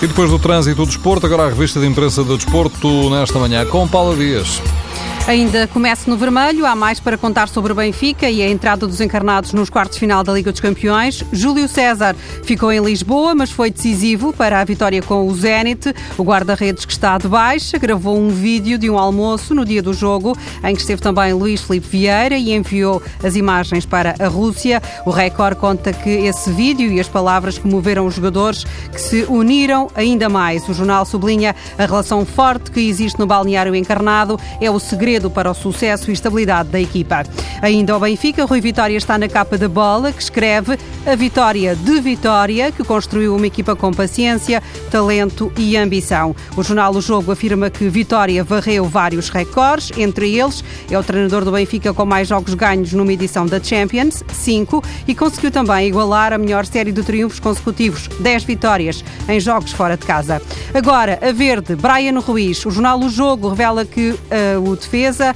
E depois do trânsito do desporto, agora a revista de imprensa do desporto nesta manhã com Paula Dias. Ainda começa no vermelho, há mais para contar sobre o Benfica e a entrada dos encarnados nos quartos final da Liga dos Campeões. Júlio César ficou em Lisboa, mas foi decisivo para a vitória com o Zenit. O guarda-redes que está de baixa gravou um vídeo de um almoço no dia do jogo, em que esteve também Luís Felipe Vieira e enviou as imagens para a Rússia. O Record conta que esse vídeo e as palavras comoveram os jogadores que se uniram ainda mais. O jornal sublinha a relação forte que existe no balneário encarnado. É o segredo segredo para o sucesso e estabilidade da equipa. Ainda o Benfica, Rui Vitória está na capa da bola, que escreve a vitória de Vitória, que construiu uma equipa com paciência, talento e ambição. O jornal O Jogo afirma que Vitória varreu vários recordes, entre eles é o treinador do Benfica com mais jogos ganhos numa edição da Champions, 5, e conseguiu também igualar a melhor série de triunfos consecutivos, 10 vitórias em jogos fora de casa. Agora, a verde, Brian Ruiz. O jornal O Jogo revela que uh, o defesa defesa.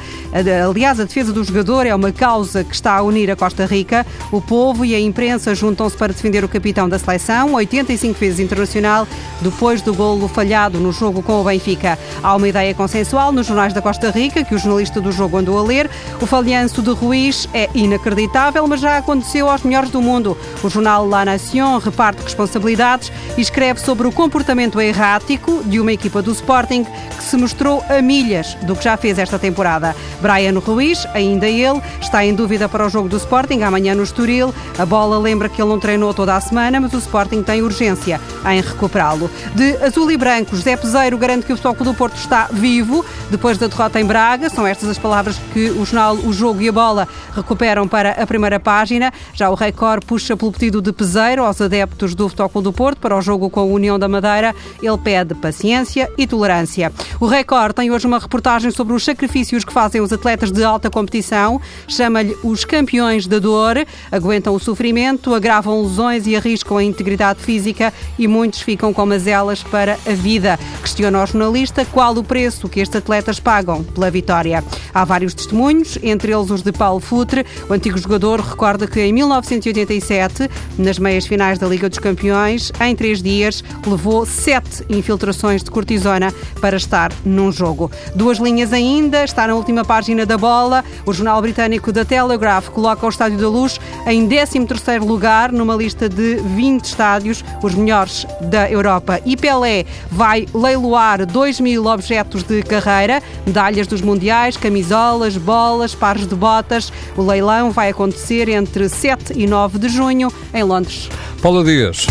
Aliás, a defesa do jogador é uma causa que está a unir a Costa Rica. O povo e a imprensa juntam-se para defender o capitão da seleção, 85 vezes internacional, depois do golo falhado no jogo com o Benfica. Há uma ideia consensual nos jornais da Costa Rica, que o jornalista do jogo andou a ler. O falhanço de Ruiz é inacreditável, mas já aconteceu aos melhores do mundo. O jornal La Nation reparte responsabilidades e escreve sobre o comportamento errático de uma equipa do Sporting que se mostrou a milhas do que já fez esta temporada temporada. Brian Ruiz, ainda ele, está em dúvida para o jogo do Sporting amanhã no Estoril. A bola lembra que ele não treinou toda a semana, mas o Sporting tem urgência em recuperá-lo. De azul e branco, José Peseiro garante que o Futebol do Porto está vivo depois da derrota em Braga. São estas as palavras que o jornal O Jogo e a Bola recuperam para a primeira página. Já o Record puxa pelo pedido de Peseiro aos adeptos do Futebol do Porto para o jogo com a União da Madeira. Ele pede paciência e tolerância. O Record tem hoje uma reportagem sobre os sacrifícios sacrifícios que fazem os atletas de alta competição, chama-lhe os campeões da dor, aguentam o sofrimento, agravam lesões e arriscam a integridade física e muitos ficam com mazelas para a vida. Questiona ao jornalista qual o preço que estes atletas pagam pela vitória. Há vários testemunhos, entre eles os de Paulo Futre. O antigo jogador recorda que em 1987, nas meias finais da Liga dos Campeões, em três dias, levou sete infiltrações de cortisona para estar num jogo. Duas linhas ainda, está na última página da bola. O jornal britânico The Telegraph coloca o Estádio da Luz em 13º lugar numa lista de 20 estádios, os melhores da Europa. E Pelé vai leiloar 2 mil objetos de carreira, medalhas dos mundiais, camisolas, bolas, pares de botas. O leilão vai acontecer entre 7 e 9 de junho em Londres. Paula Dias.